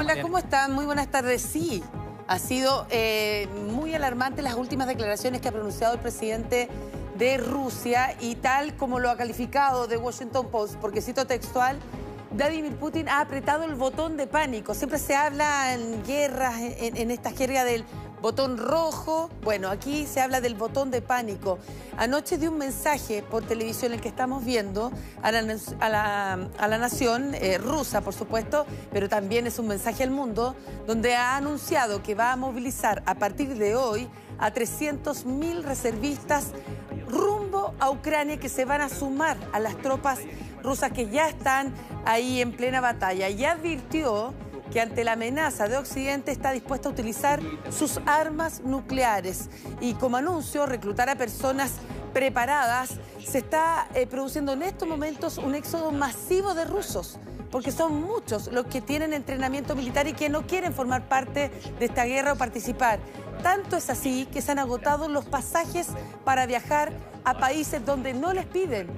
Hola, ¿cómo están? Muy buenas tardes. Sí, ha sido eh, muy alarmante las últimas declaraciones que ha pronunciado el presidente de Rusia y tal como lo ha calificado The Washington Post, porque cito textual, Vladimir Putin ha apretado el botón de pánico. Siempre se habla en guerras, en, esta jerga del botón rojo. Bueno, aquí se habla del botón de pánico. Anoche dio un mensaje por televisión el que estamos viendo a la, nación eh, rusa, por supuesto, pero también es un mensaje al mundo, donde ha anunciado que va a movilizar a partir de hoy a 300.000 reservistas rumbo a Ucrania que se van a sumar a las tropas rusas que ya están ahí en plena batalla. Y advirtió que ante la amenaza de Occidente está dispuesta a utilizar sus armas nucleares. Y como anuncio, reclutar a personas preparadas, se está eh, produciendo en estos momentos un éxodo masivo de rusos porque son muchos los que tienen entrenamiento militar y que no quieren formar parte de esta guerra o participar. Tanto es así que se han agotado los pasajes para viajar a países donde no les piden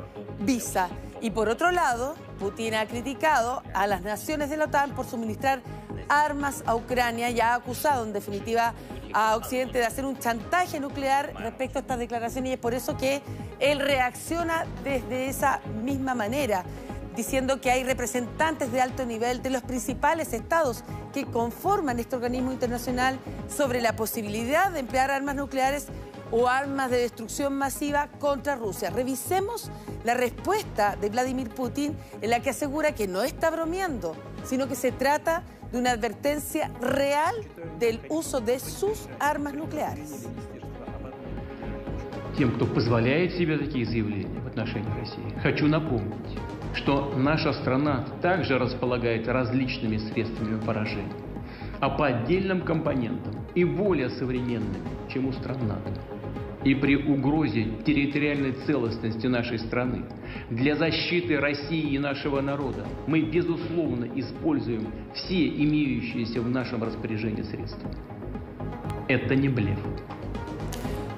visa. Y por otro lado, Putin ha criticado a las naciones de la OTAN por suministrar armas a Ucrania y ha acusado en definitiva a Occidente de hacer un chantaje nuclear respecto a estas declaraciones. Y es por eso que él reacciona desde esa misma manera diciendo que hay representantes de alto nivel de los principales estados que conforman este organismo internacional sobre la posibilidad de emplear armas nucleares o armas de destrucción masiva contra Rusia. Revisemos la respuesta de Vladimir Putin en la que asegura que no está bromeando, sino que se trata de una advertencia real del uso de sus armas nucleares. Тем, кто позволяет себе такие заявления в отношении России, хочу напомнить, что наша страна также располагает различными средствами поражения, а по отдельным компонентам и более современными, чем у стран НАТО. И при угрозе территориальной целостности нашей страны для защиты России и нашего народа мы, безусловно, используем все имеющиеся в нашем распоряжении средства. Это не блеф.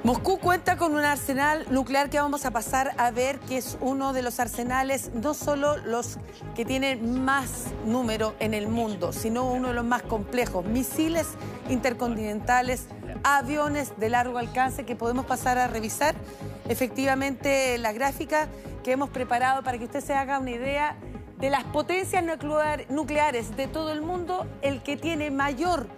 Moscú cuenta con un arsenal nuclear que vamos a pasar a ver que es uno de los arsenales, no solo los que tienen más número en el mundo, sino uno de los más complejos. Misiles intercontinentales, aviones de largo alcance que podemos pasar a revisar. Efectivamente, la gráfica que hemos preparado para que usted se haga una idea de las potencias nucleares de todo el mundo, el que tiene mayor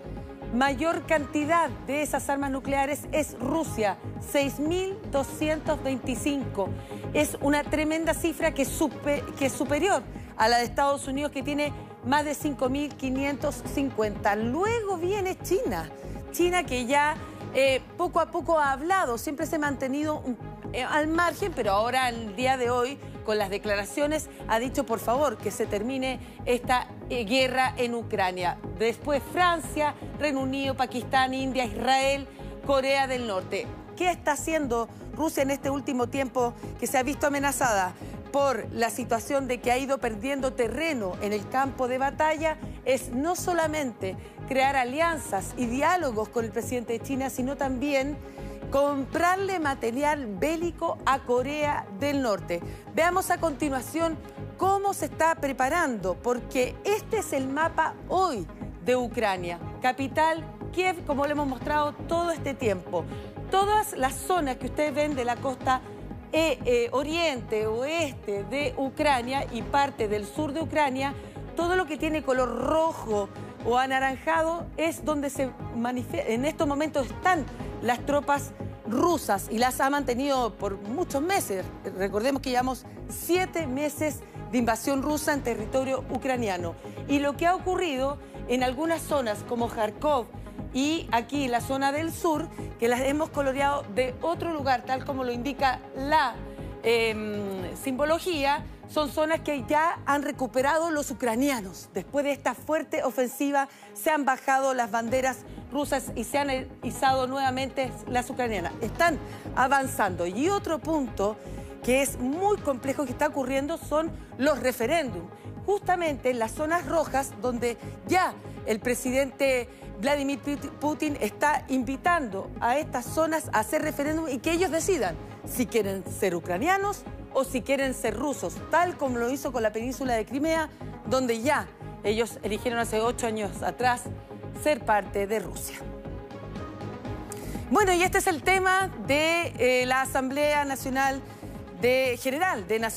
mayor cantidad de esas armas nucleares es Rusia, 6.225. Es una tremenda cifra que, que es superior a la de Estados Unidos, que tiene más de 5.550. Luego viene China, China que ya eh, poco a poco ha hablado, siempre se ha mantenido eh, al margen, pero ahora, el día de hoy, con las declaraciones, ha dicho, por favor, que se termine esta eh, guerra en Ucrania. Después Francia, Reino Unido, Pakistán, India, Israel, Corea del Norte. ¿Qué está haciendo Rusia en este último tiempo que se ha visto amenazada? Por la situación de que ha ido perdiendo terreno en el campo de batalla es no solamente crear alianzas y diálogos con el presidente de China, sino también comprarle material bélico a Corea del Norte. Veamos a continuación cómo se está preparando, porque este es el mapa hoy de Ucrania, capital Kiev, como lo hemos mostrado todo este tiempo. Todas las zonas que ustedes ven de la costa eh, eh, oriente, oeste de Ucrania y parte del sur de Ucrania, todo lo que tiene color rojo o anaranjado es donde se manifiesta, en estos momentos están las tropas rusas y las ha mantenido por muchos meses. Recordemos que llevamos siete meses de invasión rusa en territorio ucraniano. Y lo que ha ocurrido en algunas zonas como Kharkov y aquí la zona del sur, que las hemos coloreado de otro lugar, tal como lo indica la em, simbología, son zonas que ya han recuperado los ucranianos. Después de esta fuerte ofensiva se han bajado las banderas rusas y se han izado nuevamente las ucranianas. Están avanzando. Y otro punto que es muy complejo que está ocurriendo son los referéndums. Justamente en las zonas rojas donde ya el presidente Vladimir Putin está invitando a estas zonas a hacer referéndum y que ellos decidan si quieren ser ucranianos o si quieren ser rusos, tal como lo hizo con la península de Crimea, donde ya Ellos eligieron hace ocho años atrás ser parte de Rusia. Bueno, y este es el tema de eh, la Asamblea Nacional de General de Naciones